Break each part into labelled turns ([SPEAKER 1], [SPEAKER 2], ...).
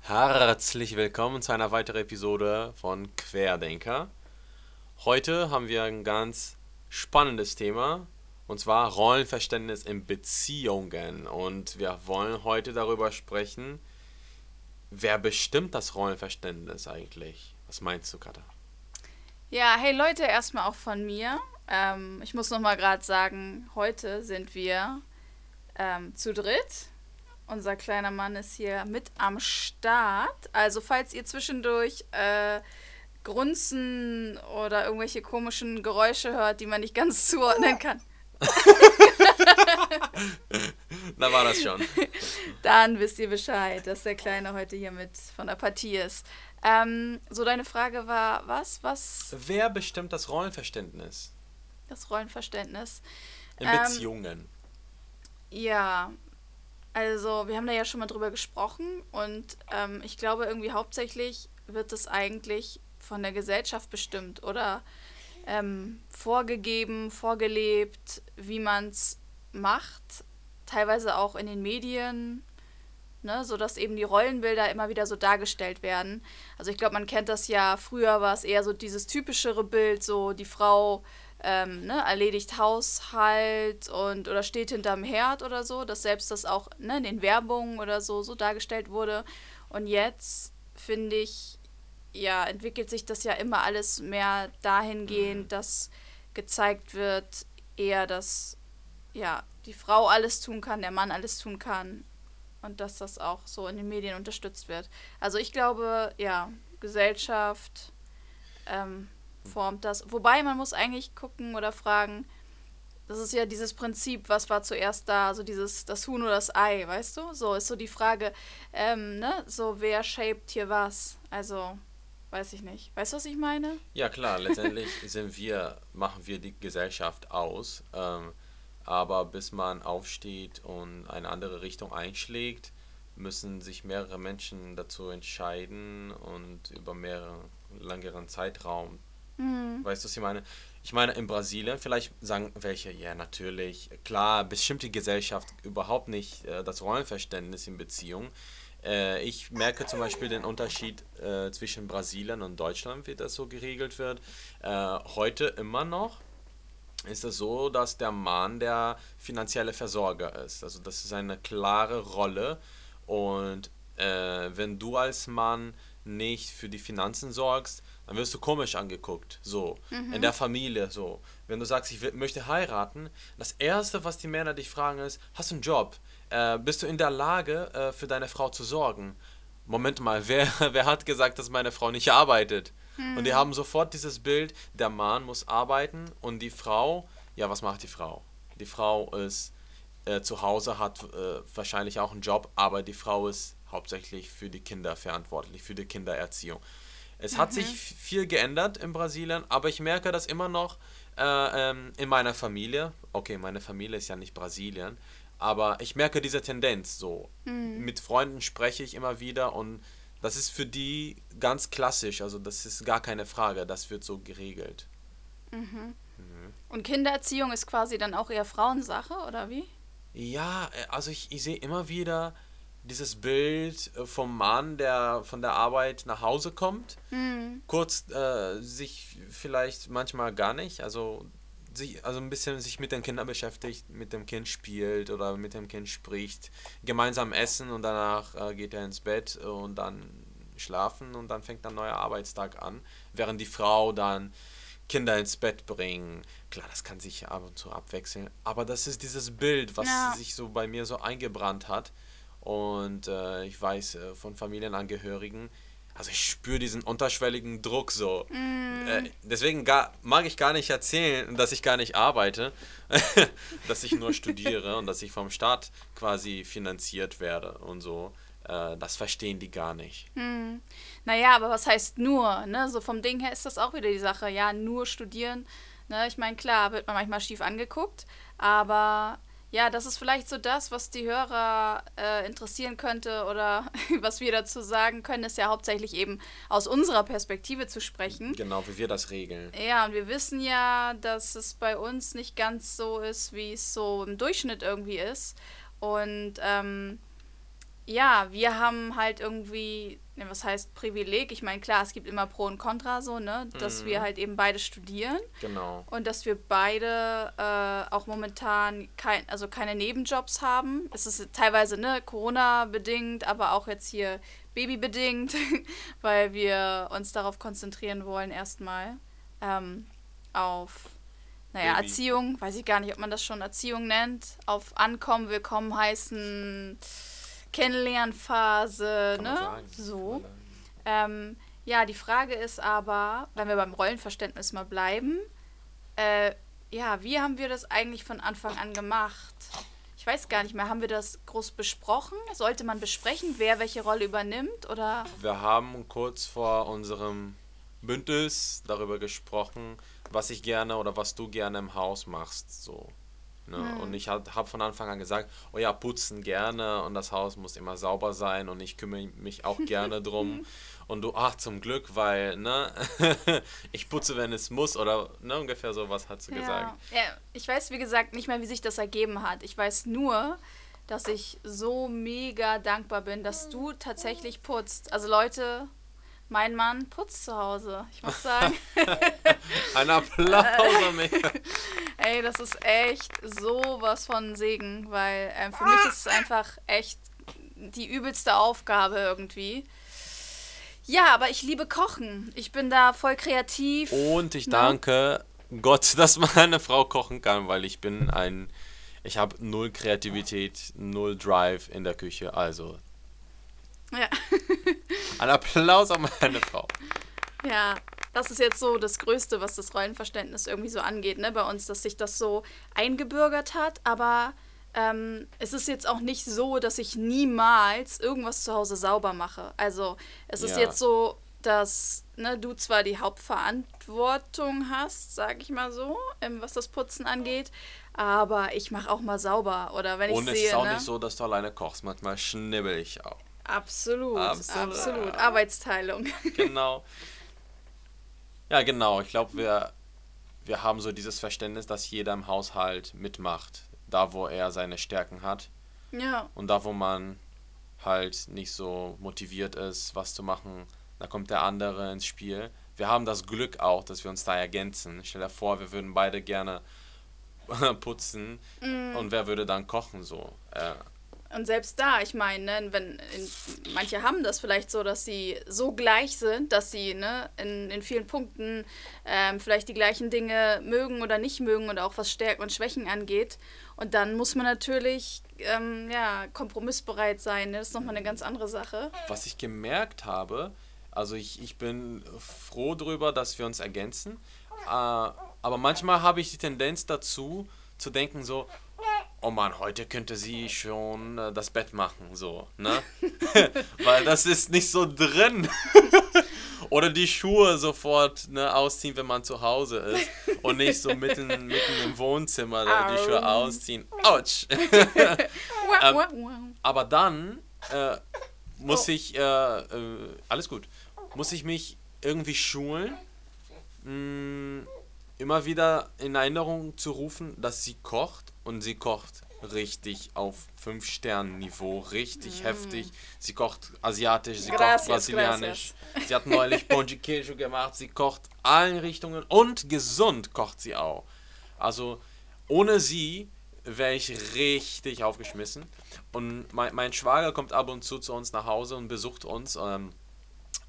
[SPEAKER 1] Herzlich willkommen zu einer weiteren Episode von Querdenker. Heute haben wir ein ganz spannendes Thema und zwar Rollenverständnis in Beziehungen. Und wir wollen heute darüber sprechen, wer bestimmt das Rollenverständnis eigentlich? Was meinst du, Katha?
[SPEAKER 2] Ja, hey Leute, erstmal auch von mir. Ähm, ich muss nochmal gerade sagen, heute sind wir ähm, zu dritt unser kleiner Mann ist hier mit am Start. Also falls ihr zwischendurch äh, Grunzen oder irgendwelche komischen Geräusche hört, die man nicht ganz zuordnen kann.
[SPEAKER 1] da war das schon.
[SPEAKER 2] Dann wisst ihr Bescheid, dass der Kleine heute hier mit von der Partie ist. Ähm, so, deine Frage war, was? Was?
[SPEAKER 1] Wer bestimmt das Rollenverständnis?
[SPEAKER 2] Das Rollenverständnis.
[SPEAKER 1] In Beziehungen.
[SPEAKER 2] Ähm, ja, also, wir haben da ja schon mal drüber gesprochen und ähm, ich glaube, irgendwie hauptsächlich wird es eigentlich von der Gesellschaft bestimmt oder ähm, vorgegeben, vorgelebt, wie man es macht. Teilweise auch in den Medien, ne, sodass eben die Rollenbilder immer wieder so dargestellt werden. Also, ich glaube, man kennt das ja, früher war es eher so dieses typischere Bild, so die Frau ähm, ne, erledigt Haushalt und oder steht hinterm Herd oder so, dass selbst das auch ne, in den Werbungen oder so so dargestellt wurde. Und jetzt finde ich, ja, entwickelt sich das ja immer alles mehr dahingehend, mhm. dass gezeigt wird, eher, dass ja, die Frau alles tun kann, der Mann alles tun kann und dass das auch so in den Medien unterstützt wird. Also ich glaube, ja, Gesellschaft, ähm, formt das. Wobei man muss eigentlich gucken oder fragen, das ist ja dieses Prinzip, was war zuerst da, also dieses, das Huhn oder das Ei, weißt du? So ist so die Frage, ähm, ne, so wer shaped hier was? Also, weiß ich nicht. Weißt du, was ich meine?
[SPEAKER 1] Ja, klar, letztendlich sind wir, machen wir die Gesellschaft aus, ähm, aber bis man aufsteht und eine andere Richtung einschlägt, müssen sich mehrere Menschen dazu entscheiden und über mehrere längeren Zeitraum Mhm. Weißt du, was ich meine? Ich meine, in Brasilien, vielleicht sagen welche, ja, natürlich, klar, bestimmt die Gesellschaft überhaupt nicht äh, das Rollenverständnis in Beziehung. Äh, ich merke zum Beispiel den Unterschied äh, zwischen Brasilien und Deutschland, wie das so geregelt wird. Äh, heute immer noch ist es so, dass der Mann der finanzielle Versorger ist. Also das ist eine klare Rolle und äh, wenn du als Mann nicht für die Finanzen sorgst, dann wirst du komisch angeguckt, so, mhm. in der Familie, so. Wenn du sagst, ich möchte heiraten, das Erste, was die Männer dich fragen, ist, hast du einen Job? Äh, bist du in der Lage, äh, für deine Frau zu sorgen? Moment mal, wer, wer hat gesagt, dass meine Frau nicht arbeitet? Mhm. Und die haben sofort dieses Bild, der Mann muss arbeiten und die Frau, ja, was macht die Frau? Die Frau ist äh, zu Hause, hat äh, wahrscheinlich auch einen Job, aber die Frau ist hauptsächlich für die Kinder verantwortlich, für die Kindererziehung. Es mhm. hat sich viel geändert in Brasilien, aber ich merke das immer noch äh, ähm, in meiner Familie. Okay, meine Familie ist ja nicht Brasilien, aber ich merke diese Tendenz so. Mhm. Mit Freunden spreche ich immer wieder und das ist für die ganz klassisch, also das ist gar keine Frage, das wird so geregelt.
[SPEAKER 2] Mhm. Mhm. Und Kindererziehung ist quasi dann auch eher Frauensache, oder wie?
[SPEAKER 1] Ja, äh, also ich, ich sehe immer wieder dieses Bild äh, vom Mann, der von der Arbeit nach Hause kommt, mhm. kurz äh, sich vielleicht manchmal gar nicht, also sich, also ein bisschen sich mit den Kindern beschäftigt, mit dem Kind spielt oder mit dem Kind spricht, gemeinsam essen und danach äh, geht er ins Bett und dann schlafen und dann fängt ein neuer Arbeitstag an, während die Frau dann Kinder ins Bett bringen. Klar, das kann sich ab und zu abwechseln, aber das ist dieses Bild, was ja. sich so bei mir so eingebrannt hat. Und äh, ich weiß äh, von Familienangehörigen, also ich spüre diesen unterschwelligen Druck so. Mm. Äh, deswegen gar, mag ich gar nicht erzählen, dass ich gar nicht arbeite, dass ich nur studiere und dass ich vom Staat quasi finanziert werde und so. Äh, das verstehen die gar nicht.
[SPEAKER 2] Mm. Naja, aber was heißt nur? Ne? So vom Ding her ist das auch wieder die Sache. Ja, nur studieren. Ne? Ich meine, klar, wird man manchmal schief angeguckt, aber ja, das ist vielleicht so das, was die Hörer äh, interessieren könnte oder was wir dazu sagen können, ist ja hauptsächlich eben aus unserer Perspektive zu sprechen.
[SPEAKER 1] Genau, wie wir das regeln.
[SPEAKER 2] Ja, und wir wissen ja, dass es bei uns nicht ganz so ist, wie es so im Durchschnitt irgendwie ist. Und ähm, ja, wir haben halt irgendwie, ne, was heißt Privileg? Ich meine, klar, es gibt immer Pro und Contra so, ne? Dass
[SPEAKER 1] Mhm.
[SPEAKER 2] wir halt eben beide studieren
[SPEAKER 1] Genau.
[SPEAKER 2] und dass wir beide äh, auch momentan kein, also keine Nebenjobs haben. Es ist teilweise ne, Corona-bedingt, aber auch jetzt hier Baby-bedingt, weil wir uns darauf konzentrieren wollen, erstmal ähm, auf naja,
[SPEAKER 1] Baby.
[SPEAKER 2] Erziehung, weiß ich gar nicht, ob man das schon Erziehung nennt, auf Ankommen, Willkommen heißen, Kennenlernphase,
[SPEAKER 1] Kann
[SPEAKER 2] ne?
[SPEAKER 1] sagen.
[SPEAKER 2] So. Ähm, ja, die Frage ist aber, wenn wir beim Rollenverständnis mal bleiben, äh, ja, wie haben wir das eigentlich von Anfang an gemacht? Ich weiß gar nicht mehr, haben wir das groß besprochen? Sollte man besprechen, wer welche Rolle übernimmt? Oder
[SPEAKER 1] Wir haben kurz vor unserem Bündnis darüber gesprochen, was ich gerne oder was du gerne im Haus machst. So. Ne? Und ich habe hab von Anfang an gesagt, oh ja, putzen gerne und das Haus muss immer sauber sein und ich kümmere mich auch gerne drum. Und du, ach zum Glück, weil, ne, ich putze, wenn es muss oder ne, ungefähr sowas hat sie gesagt.
[SPEAKER 2] Ja. ja, ich weiß, wie gesagt, nicht mehr, wie sich das ergeben hat. Ich weiß nur, dass ich so mega dankbar bin, dass du tatsächlich putzt. Also Leute, mein Mann putzt zu Hause. Ich muss sagen,
[SPEAKER 1] Ein Applaus an mich.
[SPEAKER 2] ey, das ist echt sowas von Segen, weil ähm, für mich ist es einfach echt die übelste Aufgabe irgendwie. Ja, aber ich liebe Kochen. Ich bin da voll kreativ.
[SPEAKER 1] Und ich
[SPEAKER 2] Ne?
[SPEAKER 1] danke Gott, dass meine Frau kochen kann, weil ich bin ein, ich habe null Kreativität, null Drive in der Küche. Also
[SPEAKER 2] Ja.
[SPEAKER 1] ein Applaus an meine Frau.
[SPEAKER 2] Ja, das ist jetzt so das Größte, was das Rollenverständnis irgendwie so angeht, ne, bei uns, dass sich das so eingebürgert hat, aber ähm, es ist jetzt auch nicht so, dass ich niemals irgendwas zu Hause sauber mache. Also es ist
[SPEAKER 1] Ja.
[SPEAKER 2] jetzt so, dass ne, du zwar die Hauptverantwortung hast, sag ich mal so, was das Putzen angeht, aber ich mache auch mal sauber. Oder wenn ich
[SPEAKER 1] Und es ist auch
[SPEAKER 2] ne?
[SPEAKER 1] nicht so, dass du alleine kochst. Manchmal schnibbel ich auch.
[SPEAKER 2] Absolut,
[SPEAKER 1] Absolut.
[SPEAKER 2] absolut. Arbeitsteilung.
[SPEAKER 1] Genau. Ja, genau. Ich glaube, wir, wir haben so dieses Verständnis, dass jeder im Haushalt mitmacht. Da, wo er seine Stärken hat.
[SPEAKER 2] ja.
[SPEAKER 1] Und da, wo man halt nicht so motiviert ist, was zu machen, da kommt der andere ins Spiel. Wir haben das Glück auch, dass wir uns da ergänzen. Stell dir vor, wir würden beide gerne putzen und wer würde dann kochen so? Äh,
[SPEAKER 2] Und selbst da, ich meine, ne, wenn in, manche haben das vielleicht so, dass sie so gleich sind, dass sie ne, in, in vielen Punkten ähm, vielleicht die gleichen Dinge mögen oder nicht mögen und auch was Stärken und Schwächen angeht. Und dann muss man natürlich ähm, ja, kompromissbereit sein. Ne? Das ist nochmal eine ganz andere Sache.
[SPEAKER 1] was ich gemerkt habe, also ich, ich bin froh darüber, dass wir uns ergänzen, äh, aber manchmal habe ich die Tendenz dazu, zu denken so, oh Mann, heute könnte sie schon äh, das Bett machen, so, ne? Weil das ist nicht so drin. Oder die Schuhe sofort ne, ausziehen, wenn man zu Hause ist. Und nicht so mitten, mitten im Wohnzimmer da die Schuhe
[SPEAKER 2] Au.
[SPEAKER 1] ausziehen. Autsch! Ähm. Aber dann äh, muss ich, äh, äh, alles gut, muss ich mich irgendwie schulen, mh, immer wieder in Erinnerung zu rufen, dass sie kocht und sie kocht richtig auf 5-Sterne-Niveau, richtig heftig. Sie kocht asiatisch, sie
[SPEAKER 2] Mm. Gracias,
[SPEAKER 1] kocht brasilianisch. Sie hat neulich de Queijo gemacht, sie kocht allen Richtungen und gesund kocht sie auch. Also ohne sie wäre ich richtig aufgeschmissen. Und mein, mein Schwager kommt ab und zu zu uns nach Hause und besucht uns. Ähm,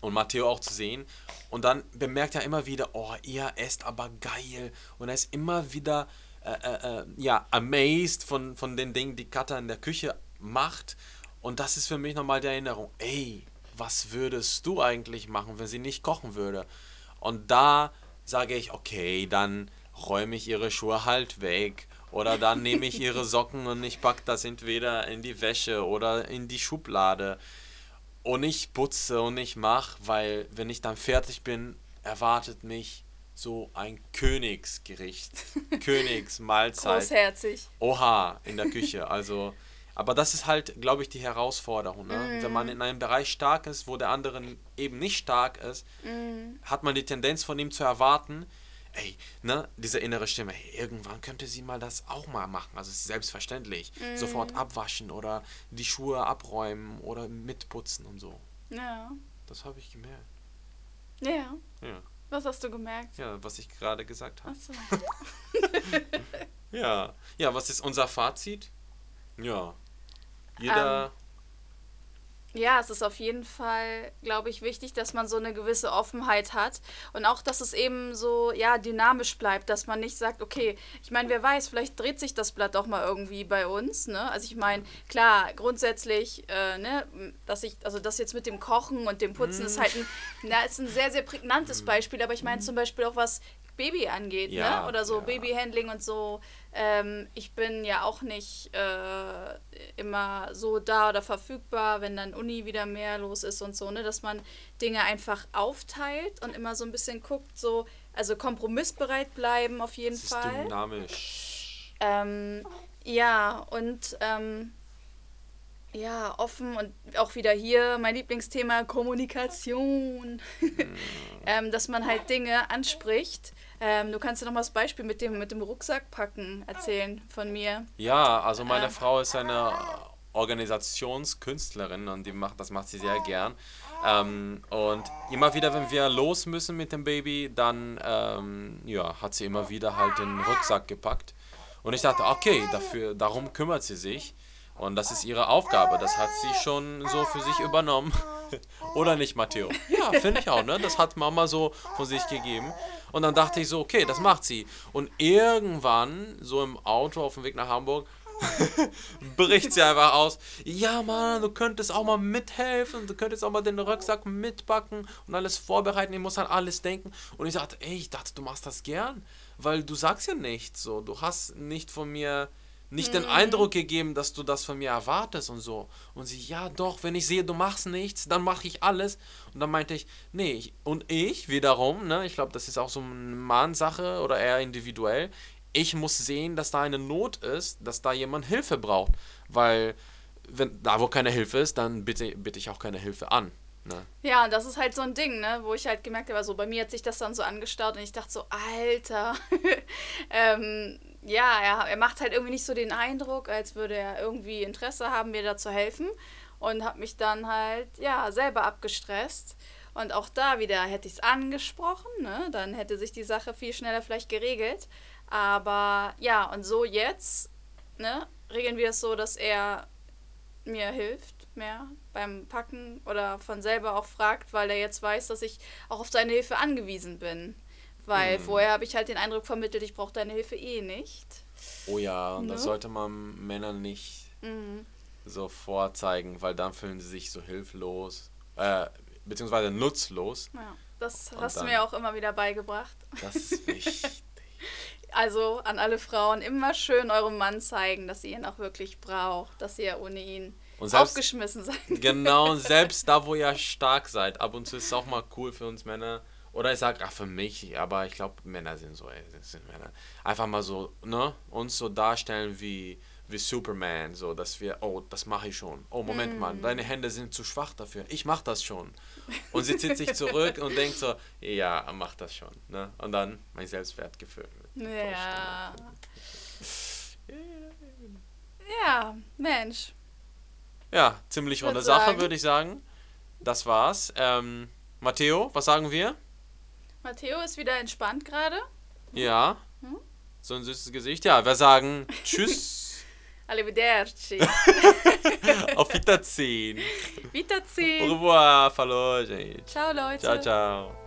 [SPEAKER 1] und Matteo auch zu sehen. Und dann bemerkt er immer wieder, oh, ihr esst aber geil. Und er ist immer wieder, äh, äh, äh, ja, amazed von, von den Dingen, die Katha in der Küche macht. Und das ist für mich nochmal die Erinnerung, ey, was würdest du eigentlich machen, wenn sie nicht kochen würde? Und da sage ich, okay, dann räume ich ihre Schuhe halt weg. Oder dann nehme ich ihre Socken und ich packe das entweder in die Wäsche oder in die Schublade. Und ich putze und ich mache, weil wenn ich dann fertig bin, erwartet mich so ein Königsgericht, Königsmahlzeit.
[SPEAKER 2] Großherzig.
[SPEAKER 1] Oha, in der Küche. Also, aber das ist halt, glaube ich, die Herausforderung. Ne? Wenn man in einem Bereich stark ist, wo der andere eben nicht stark ist, hat man die Tendenz von ihm zu erwarten, ey, ne, diese innere Stimme, hey, irgendwann könnte sie mal das auch mal machen. Also es ist selbstverständlich. Sofort abwaschen oder die Schuhe abräumen oder mitputzen und so.
[SPEAKER 2] Ja.
[SPEAKER 1] Das habe ich gemerkt.
[SPEAKER 2] Ja.
[SPEAKER 1] Ja.
[SPEAKER 2] Was hast du gemerkt?
[SPEAKER 1] Ja, was ich gerade gesagt habe.
[SPEAKER 2] Achso.
[SPEAKER 1] Ja. Ja, was ist unser Fazit? Ja. Jeder.
[SPEAKER 2] Ja, es ist auf jeden Fall, glaube ich, wichtig, dass man so eine gewisse Offenheit hat und auch, dass es eben so, ja, dynamisch bleibt, dass man nicht sagt, okay, ich meine, wer weiß, vielleicht dreht sich das Blatt auch mal irgendwie bei uns, ne? Also ich meine, klar, grundsätzlich, äh, ne, dass ich, also das jetzt mit dem Kochen und dem Putzen ist halt ein, na, ist ein sehr, sehr prägnantes Beispiel, aber ich meine zum Beispiel auch, was Baby angeht,
[SPEAKER 1] Ja,
[SPEAKER 2] ne? Oder so
[SPEAKER 1] ja.
[SPEAKER 2] Babyhandling und so. Ähm, ich bin ja auch nicht äh, immer so da oder verfügbar, wenn dann Uni wieder mehr los ist und so, ne? Dass man Dinge einfach aufteilt und immer so ein bisschen guckt, so, also kompromissbereit bleiben auf jeden Fall.
[SPEAKER 1] dynamisch.
[SPEAKER 2] Ähm, ja, und ähm, ja, offen und auch wieder hier mein Lieblingsthema Kommunikation. ähm, dass man halt Dinge anspricht. Ähm, du kannst ja noch mal das Beispiel mit dem, mit dem Rucksack packen erzählen von mir.
[SPEAKER 1] Ja, also meine
[SPEAKER 2] Äh.
[SPEAKER 1] Frau ist eine Organisationskünstlerin und die macht, das macht sie sehr gern. Ähm, und immer wieder, wenn wir los müssen mit dem Baby, dann ähm, ja, hat sie immer wieder halt den Rucksack gepackt. Und ich dachte, okay, dafür, darum kümmert sie sich. Und das ist ihre Aufgabe. Das hat sie schon so für sich übernommen. Oder nicht, Matteo? Ja, finde ich auch, ne? Das hat Mama so von sich gegeben. Und dann dachte ich so, okay, das macht sie. Und irgendwann, so im Auto auf dem Weg nach Hamburg, bricht sie einfach aus. Ja, Mann, du könntest auch mal mithelfen. Du könntest auch mal den Rucksack mitbacken und alles vorbereiten. Ich muss an alles denken. Und ich sagte, ey, ich dachte, du machst das gern. Weil du sagst ja nichts so. Du hast nicht von mir nicht den Eindruck gegeben, dass du das von mir erwartest und so. Und sie, ja doch, wenn ich sehe, du machst nichts, dann mache ich alles. Und dann meinte ich, nee, ich, und ich wiederum, ne, ich glaube, das ist auch so eine Mannsache oder eher individuell. Ich muss sehen, dass da eine Not ist, dass da jemand Hilfe braucht. Weil, wenn da wo keine Hilfe ist, dann bitte, bitte ich auch keine Hilfe an. Ne?
[SPEAKER 2] Ja, und das ist halt so ein Ding, ne, wo ich halt gemerkt habe, so bei mir hat sich das dann so angestaut und ich dachte so, Alter, ähm, ja, er, er macht halt irgendwie nicht so den Eindruck, als würde er irgendwie Interesse haben, mir da zu helfen und habe mich dann halt, ja, selber abgestresst. Und auch da wieder hätte ich es angesprochen, ne? dann hätte sich die Sache viel schneller vielleicht geregelt. Aber ja, und so jetzt ne, regeln wir es so, dass er mir hilft mehr beim Packen oder von selber auch fragt, weil er jetzt weiß, dass ich auch auf seine Hilfe angewiesen bin. Weil vorher habe ich halt den Eindruck vermittelt, ich brauche deine Hilfe eh nicht.
[SPEAKER 1] Oh ja, und das
[SPEAKER 2] Ne?
[SPEAKER 1] sollte man Männern nicht
[SPEAKER 2] Mhm.
[SPEAKER 1] so vorzeigen, weil dann fühlen sie sich so hilflos, äh, beziehungsweise nutzlos.
[SPEAKER 2] Ja, das
[SPEAKER 1] Und
[SPEAKER 2] hast du mir auch immer wieder beigebracht.
[SPEAKER 1] Das ist wichtig.
[SPEAKER 2] Also an alle Frauen immer schön eurem Mann zeigen, dass ihr ihn auch wirklich braucht, dass ihr ohne ihn
[SPEAKER 1] Und selbst-
[SPEAKER 2] aufgeschmissen seid.
[SPEAKER 1] genau, selbst da, wo ihr stark seid, ab und zu ist es auch mal cool für uns Männer. Oder ich sag, ach, für mich, aber ich glaube, Männer sind so, ey, sind Männer. Einfach mal so, ne, uns so darstellen wie, wie Superman, so, dass wir, oh, das mache ich schon. Oh, Moment mal, deine Hände sind zu schwach dafür. Ich mach das schon. Und sie zieht sich zurück und denkt so, ja, mach das schon, ne. Und dann mein Selbstwertgefühl.
[SPEAKER 2] Ja. Ja, Mensch.
[SPEAKER 1] Ja, ziemlich runde Sache, würde ich sagen. Das war's. Ähm, Matteo, was sagen wir?
[SPEAKER 2] Matteo ist wieder entspannt gerade.
[SPEAKER 1] Ja.
[SPEAKER 2] Hm?
[SPEAKER 1] So ein süßes Gesicht. Ja, wir sagen Tschüss.
[SPEAKER 2] Arrivederci.
[SPEAKER 1] Auf Wiedersehen. Au
[SPEAKER 2] Wiedersehen.
[SPEAKER 1] revoir, fallo, gente.
[SPEAKER 2] Ciao, Leute.
[SPEAKER 1] Ciao, ciao.